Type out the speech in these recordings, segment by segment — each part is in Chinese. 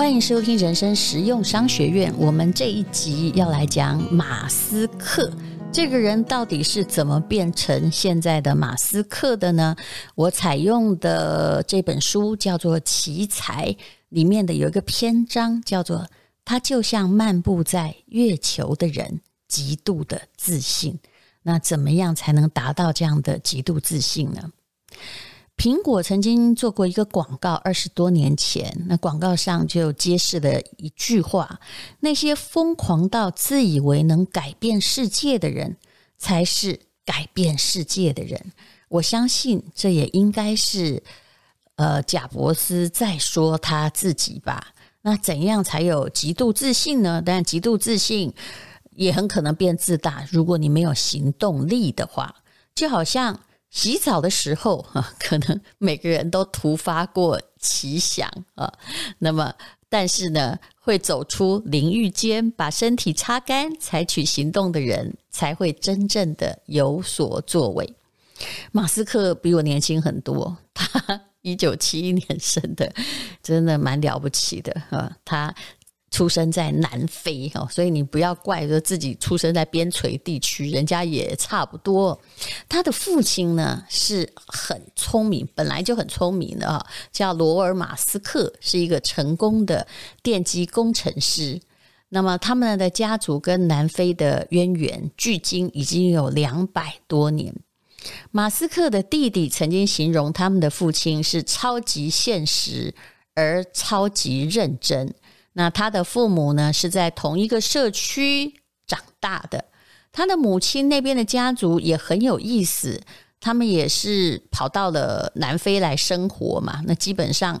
欢迎收听人生实用商学院。我们这一集要来讲马斯克这个人到底是怎么变成现在的马斯克的呢？我采用的这本书叫做《奇才》，里面的有一个篇章叫做“他就像漫步在月球的人，极度的自信”。那怎么样才能达到这样的极度自信呢？苹果曾经做过一个广告，二十多年前，那广告上就揭示了一句话：那些疯狂到自以为能改变世界的人，才是改变世界的人。我相信这也应该是呃贾伯斯在说他自己吧。那怎样才有极度自信呢？但极度自信也很可能变自大，如果你没有行动力的话，就好像。洗澡的时候，哈，可能每个人都突发过奇想啊。那么，但是呢，会走出淋浴间，把身体擦干，采取行动的人，才会真正的有所作为。马斯克比我年轻很多，他一九七一年生的，真的蛮了不起的啊，他。出生在南非哦，所以你不要怪说自己出生在边陲地区，人家也差不多。他的父亲呢是很聪明，本来就很聪明的啊，叫罗尔马斯克，是一个成功的电机工程师。那么他们的家族跟南非的渊源，距今已经有两百多年。马斯克的弟弟曾经形容他们的父亲是超级现实而超级认真。那他的父母呢，是在同一个社区长大的。他的母亲那边的家族也很有意思，他们也是跑到了南非来生活嘛。那基本上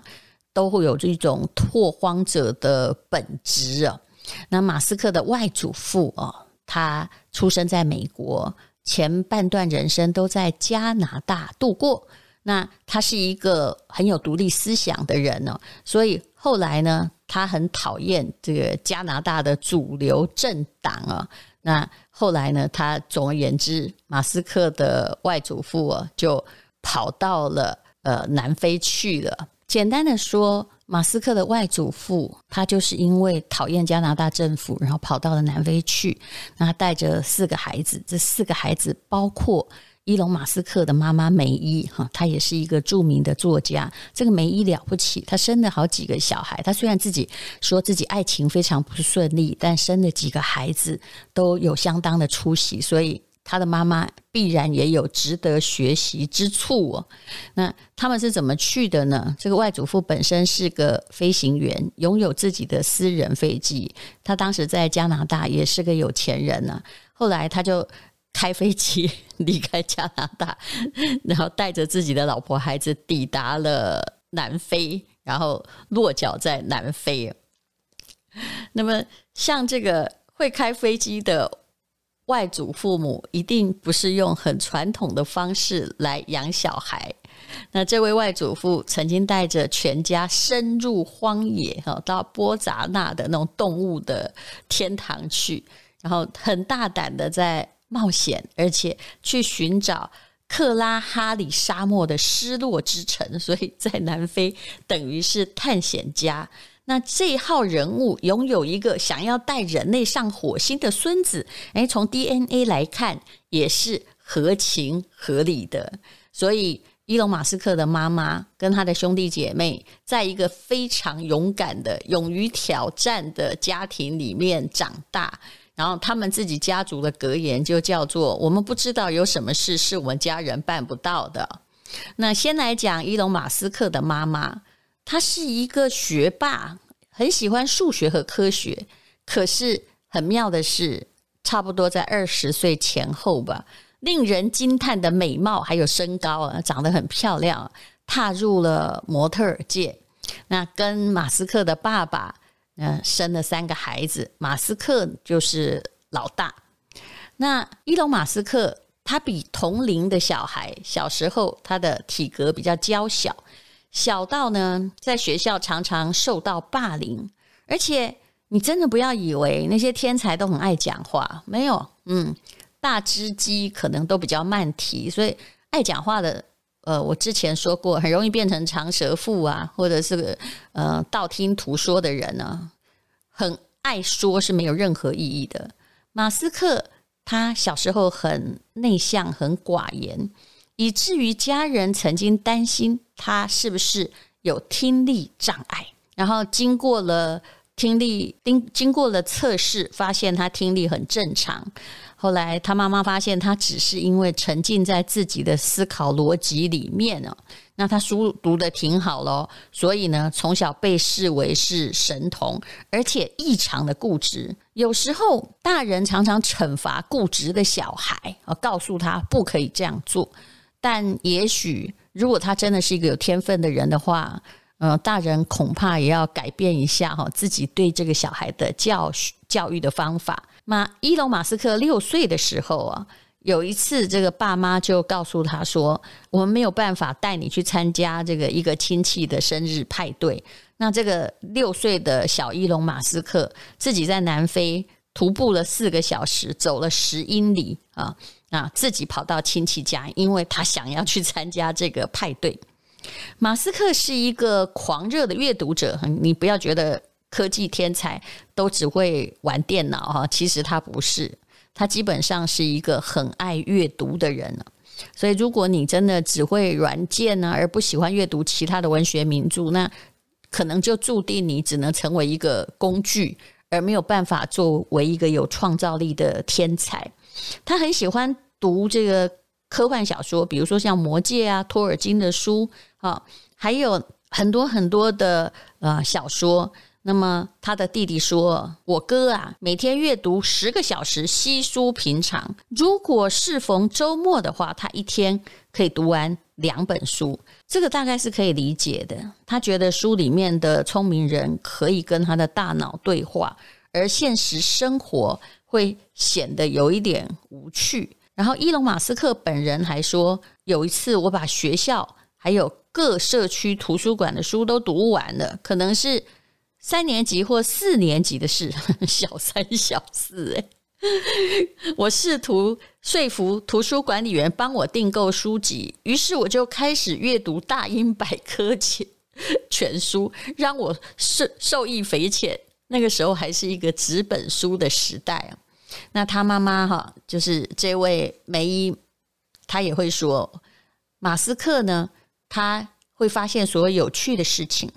都会有这种拓荒者的本质啊。那马斯克的外祖父哦，他出生在美国，前半段人生都在加拿大度过。那他是一个很有独立思想的人呢，所以后来呢，他很讨厌这个加拿大的主流政党啊。那后来呢，他总而言之，马斯克的外祖父啊，就跑到了呃南非去了。简单的说，马斯克的外祖父他就是因为讨厌加拿大政府，然后跑到了南非去。那他带着四个孩子，这四个孩子包括。伊隆马斯克的妈妈梅伊哈，她也是一个著名的作家。这个梅伊了不起，她生了好几个小孩。她虽然自己说自己爱情非常不顺利，但生了几个孩子都有相当的出息，所以她的妈妈必然也有值得学习之处哦。那他们是怎么去的呢？这个外祖父本身是个飞行员，拥有自己的私人飞机。他当时在加拿大也是个有钱人呢。后来他就。开飞机 离开加拿大，然后带着自己的老婆孩子抵达了南非，然后落脚在南非。那么，像这个会开飞机的外祖父母，一定不是用很传统的方式来养小孩。那这位外祖父曾经带着全家深入荒野，哈，到波扎纳的那种动物的天堂去，然后很大胆的在。冒险，而且去寻找克拉哈里沙漠的失落之城，所以在南非等于是探险家。那这号人物拥有一个想要带人类上火星的孙子，诶，从 DNA 来看也是合情合理的。所以，伊隆马斯克的妈妈跟他的兄弟姐妹，在一个非常勇敢的、勇于挑战的家庭里面长大。然后他们自己家族的格言就叫做“我们不知道有什么事是我们家人办不到的”。那先来讲伊隆马斯克的妈妈，她是一个学霸，很喜欢数学和科学。可是很妙的是，差不多在二十岁前后吧，令人惊叹的美貌还有身高啊，长得很漂亮，踏入了模特界。那跟马斯克的爸爸。嗯，生了三个孩子，马斯克就是老大。那伊隆马斯克他比同龄的小孩小时候他的体格比较娇小，小到呢在学校常常受到霸凌，而且你真的不要以为那些天才都很爱讲话，没有，嗯，大只鸡可能都比较慢提，所以爱讲话的呃，我之前说过，很容易变成长舌妇啊，或者是呃道听途说的人呢、很爱说是没有任何意义的。马斯克他小时候很内向，很寡言，以至于家人曾经担心他是不是有听力障碍。然后经过了听力经经过了测试，发现他听力很正常。后来他妈妈发现他只是因为沉浸在自己的思考逻辑里面哦，那他书读得挺好咯，所以呢，从小被视为是神童，而且异常的固执。有时候大人常常惩罚固执的小孩，啊，告诉他不可以这样做。但也许如果他真的是一个有天分的人的话，呃，大人恐怕也要改变一下哈自己对这个小孩的教教育的方法。马伊隆马斯克六岁的时候啊，有一次这个爸妈就告诉他说：“我们没有办法带你去参加这个一个亲戚的生日派对。”那这个六岁的小伊隆马斯克自己在南非徒步了四个小时，走了十英里啊啊，自己跑到亲戚家，因为他想要去参加这个派对。马斯克是一个狂热的阅读者，你不要觉得。科技天才都只会玩电脑哈，其实他不是，他基本上是一个很爱阅读的人。所以，如果你真的只会软件呢，而不喜欢阅读其他的文学名著，那可能就注定你只能成为一个工具，而没有办法作为一个有创造力的天才。他很喜欢读这个科幻小说，比如说像《魔戒》啊、托尔金的书啊，还有很多很多的呃小说。那么他的弟弟说：“我哥啊，每天阅读十个小时，稀疏平常。如果适逢周末的话，他一天可以读完两本书。这个大概是可以理解的。他觉得书里面的聪明人可以跟他的大脑对话，而现实生活会显得有一点无趣。然后，伊隆马斯克本人还说，有一次我把学校还有各社区图书馆的书都读完了，可能是。”三年级或四年级的事，小三小四哎，我试图说服图书管理员帮我订购书籍，于是我就开始阅读大英百科全全书，让我受受益匪浅。那个时候还是一个纸本书的时代。那他妈妈哈，就是这位梅伊，他也会说，马斯克呢，他会发现所有有趣的事情，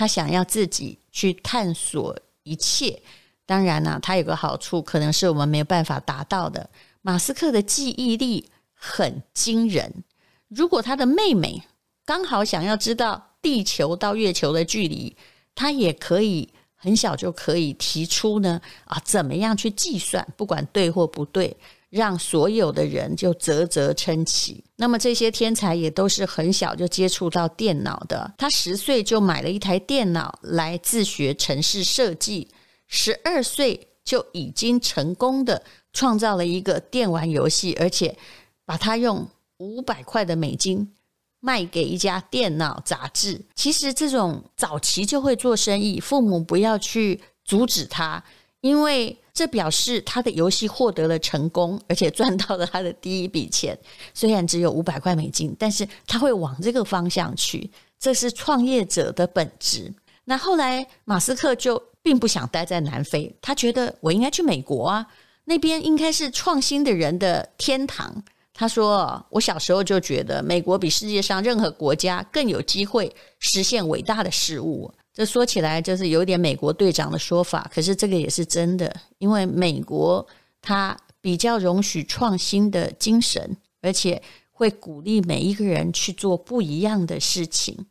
他想要自己。去探索一切，当然呢，他有个好处，可能是我们没有办法达到的。马斯克的记忆力很惊人，如果他的妹妹刚好想要知道地球到月球的距离，他也可以很小就可以提出呢，啊，怎么样去计算，不管对或不对。让所有的人就啧啧称奇。那么这些天才也都是很小就接触到电脑的。他十岁就买了一台电脑来自学城市设计，十二岁就已经成功的创造了一个电玩游戏，而且把它用五百块的美金卖给一家电脑杂志。其实这种早期就会做生意，父母不要去阻止他，因为。这表示他的游戏获得了成功，而且赚到了他的第一笔钱。虽然只有五百块美金，但是他会往这个方向去。这是创业者的本质。那后来马斯克就并不想待在南非，他觉得我应该去美国啊，那边应该是创新的人的天堂。他说：“我小时候就觉得美国比世界上任何国家更有机会实现伟大的事物。”这说起来就是有点美国队长的说法，可是这个也是真的，因为美国它比较容许创新的精神，而且会鼓励每一个人去做不一样的事情。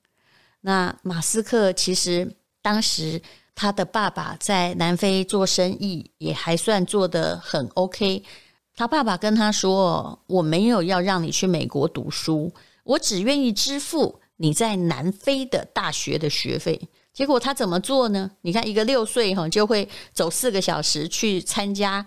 那马斯克其实当时他的爸爸在南非做生意也还算做得很 OK，他爸爸跟他说：“我没有要让你去美国读书，我只愿意支付你在南非的大学的学费。”结果他怎么做呢？你看，一个六岁哈就会走四个小时去参加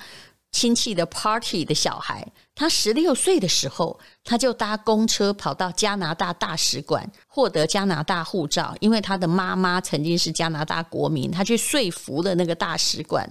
亲戚的 party 的小孩，他十六岁的时候，他就搭公车跑到加拿大大使馆获得加拿大护照，因为他的妈妈曾经是加拿大国民，他去说服了那个大使馆，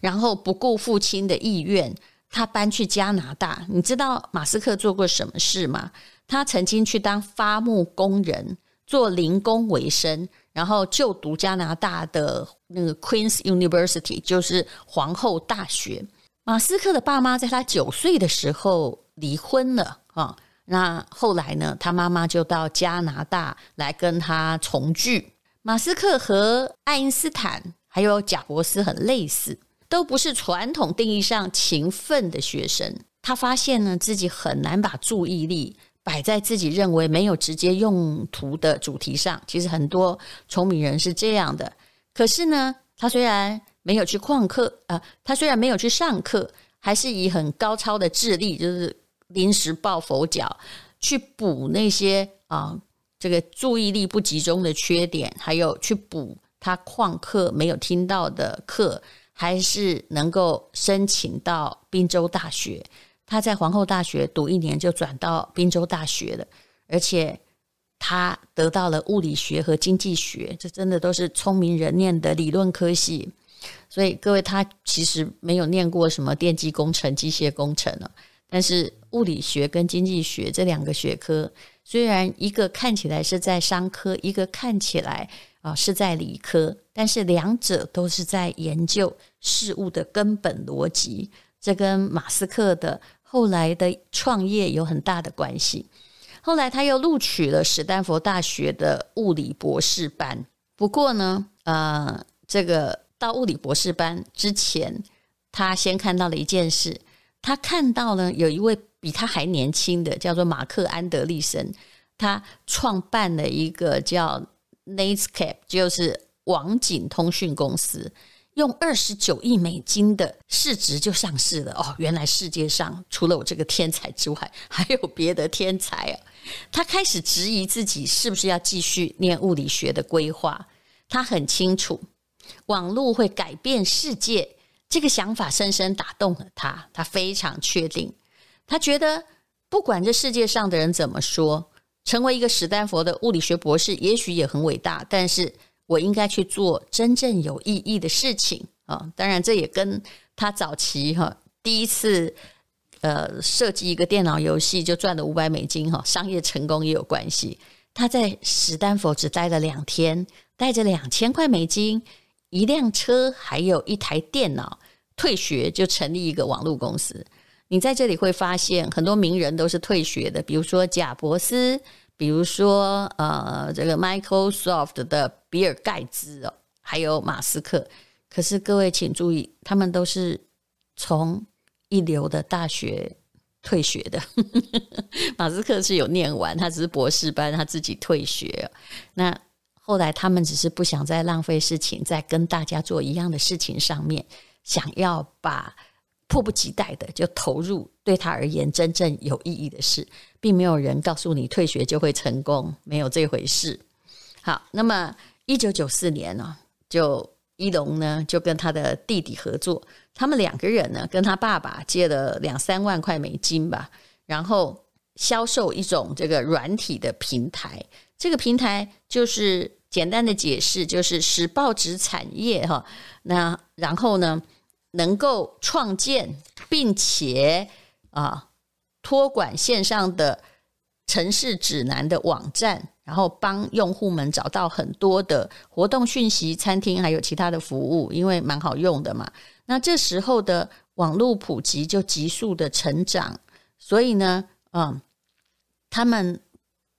然后不顾父亲的意愿，他搬去加拿大。你知道马斯克做过什么事吗？他曾经去当伐木工人，做零工为生，然后就读加拿大的那个 Queen's University，就是皇后大学。马斯克的爸妈在他九岁的时候离婚了啊。那后来呢，他妈妈就到加拿大来跟他重聚。马斯克和爱因斯坦还有贾伯斯很类似，都不是传统定义上勤奋的学生。他发现呢，自己很难把注意力。摆在自己认为没有直接用途的主题上，其实很多聪明人是这样的。可是呢，他虽然没有去旷课啊、他虽然没有去上课，还是以很高超的智力，就是临时抱佛脚，去补那些啊、这个注意力不集中的缺点，还有去补他旷课没有听到的课，还是能够申请到宾州大学。他在皇后大学读一年就转到宾州大学了，而且他得到了物理学和经济学，这真的都是聪明人念的理论科系。所以各位，他其实没有念过什么电机工程、机械工程了。但是物理学跟经济学这两个学科，虽然一个看起来是在商科，一个看起来啊是在理科，但是两者都是在研究事物的根本逻辑。这跟马斯克的。后来的创业有很大的关系。后来他又录取了史丹佛大学的物理博士班。不过呢，呃，这个到物理博士班之前，他先看到了一件事。他看到呢有一位比他还年轻的，叫做马克安德利森，他创办了一个叫 Netscape，就是网景通讯公司。用二十九亿美金的市值就上市了哦！原来世界上除了我这个天才之外，还有别的天才啊！他开始质疑自己是不是要继续念物理学的规划。他很清楚，网络会改变世界，这个想法深深打动了他。他非常确定，他觉得不管这世界上的人怎么说，成为一个史丹佛的物理学博士也许也很伟大，但是。我应该去做真正有意义的事情啊！当然，这也跟他早期哈第一次呃设计一个电脑游戏就赚了五百美金哈商业成功也有关系。他在史丹佛只待了两天，带着两千块美金、一辆车，还有一台电脑，退学就成立一个网络公司。你在这里会发现很多名人都是退学的，比如说贾伯斯。比如说，呃，这个 Microsoft 的比尔盖茨哦，还有马斯克。可是各位请注意，他们都是从一流的大学退学的。马斯克是有念完，他只是博士班，他自己退学。那后来他们只是不想再浪费事情，在跟大家做一样的事情上面，想要把。迫不及待的就投入对他而言真正有意义的事，并没有人告诉你退学就会成功，没有这回事。好，那么一九九四年呢，就一龙呢就跟他的弟弟合作，他们两个人呢跟他爸爸借了两三万块美金吧，然后销售一种这个软体的平台。这个平台就是简单的解释，就是使报纸产业哈，那然后呢，能够创建并且啊托管线上的城市指南的网站，然后帮用户们找到很多的活动讯息、餐厅还有其他的服务，因为蛮好用的嘛。那这时候的网络普及就急速的成长，所以呢，嗯，他们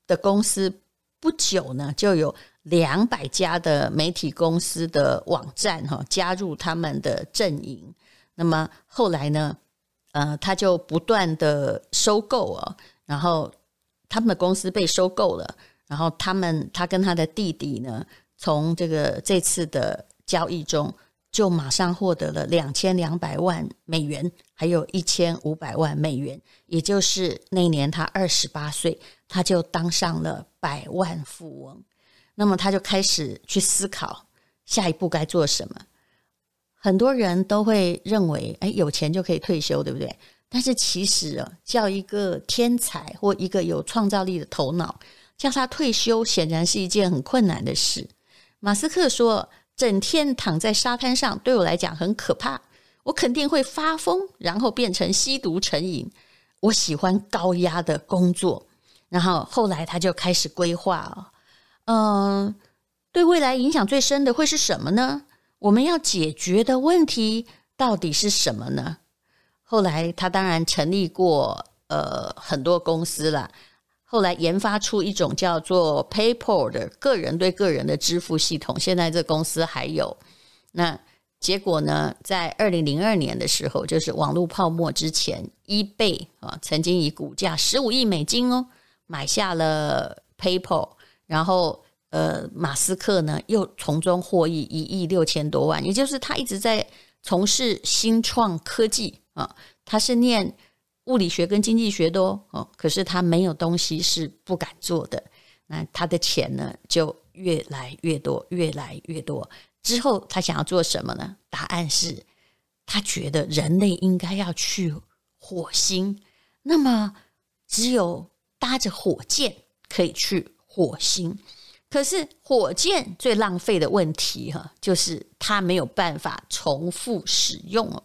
的公司不久呢就有。两百家的媒体公司的网站哈，加入他们的阵营。那么后来呢，呃，他就不断的收购啊，然后他们的公司被收购了，然后他们他跟他的弟弟呢，从这个这次的交易中，就马上获得了两千两百万美元，还有一千五百万美元，也就是那年他二十八岁，他就当上了百万富翁。那么他就开始去思考下一步该做什么。很多人都会认为，哎，有钱就可以退休，对不对？但是其实啊，叫一个天才或一个有创造力的头脑，叫他退休，显然是一件很困难的事。马斯克说：“整天躺在沙滩上，对我来讲很可怕，我肯定会发疯，然后变成吸毒成瘾。我喜欢高压的工作。”然后后来他就开始规划哦，嗯，对未来影响最深的会是什么呢？我们要解决的问题到底是什么呢？后来他当然成立过呃很多公司了，后来研发出一种叫做 PayPal 的个人对个人的支付系统，现在这公司还有那。结果呢，在二零零二年的时候，就是网络泡沫之前，eBay 啊，曾经以股价十五亿美金哦，买下了 PayPal，然后呃，马斯克呢又从中获益一亿六千多万，也就是他一直在从事新创科技啊，他是念物理学跟经济学的哦，可是他没有东西是不敢做的，那他的钱呢就越来越多，越来越多。之后，他想要做什么呢？答案是，他觉得人类应该要去火星。那么，只有搭着火箭可以去火星。可是，火箭最浪费的问题，哈，就是它没有办法重复使用哦。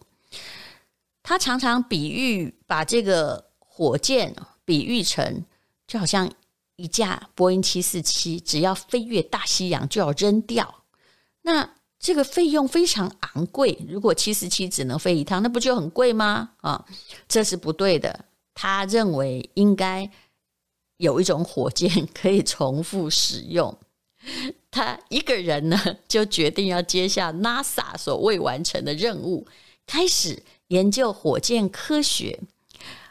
他常常比喻把这个火箭比喻成，就好像一架波音七四七，只要飞越大西洋就要扔掉。那这个费用非常昂贵，如果七四七只能飞一趟，那不就很贵吗？啊，这是不对的。他认为应该有一种火箭 可以重复使用。他一个人呢，就决定要接下 NASA 所未完成的任务，开始研究火箭科学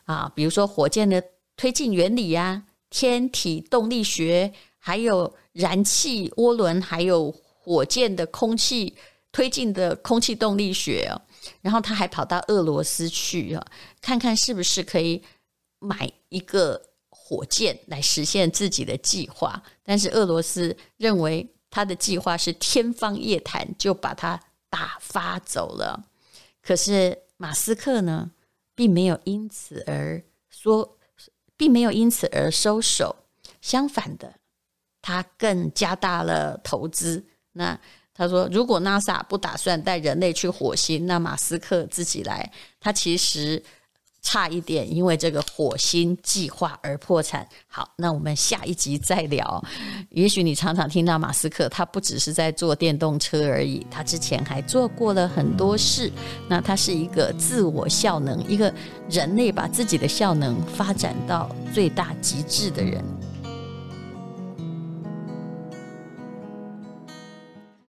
啊，比如说火箭的推进原理呀、天体动力学，还有燃气涡轮，还有。火箭的空气推进的空气动力学哦，然后他还跑到俄罗斯去啊，看看是不是可以买一个火箭来实现自己的计划。但是俄罗斯认为他的计划是天方夜谭，就把他打发走了。可是马斯克呢，并没有因此而说，并没有因此而收手，相反的，他更加大了投资。那他说，如果 NASA 不打算带人类去火星，那马斯克自己来。他其实差一点因为这个火星计划而破产。好，那我们下一集再聊。也许你常常听到马斯克，他不只是在做电动车而已，他之前还做过了很多事。那他是一个自我效能，一个人类把自己的效能发展到最大极致的人。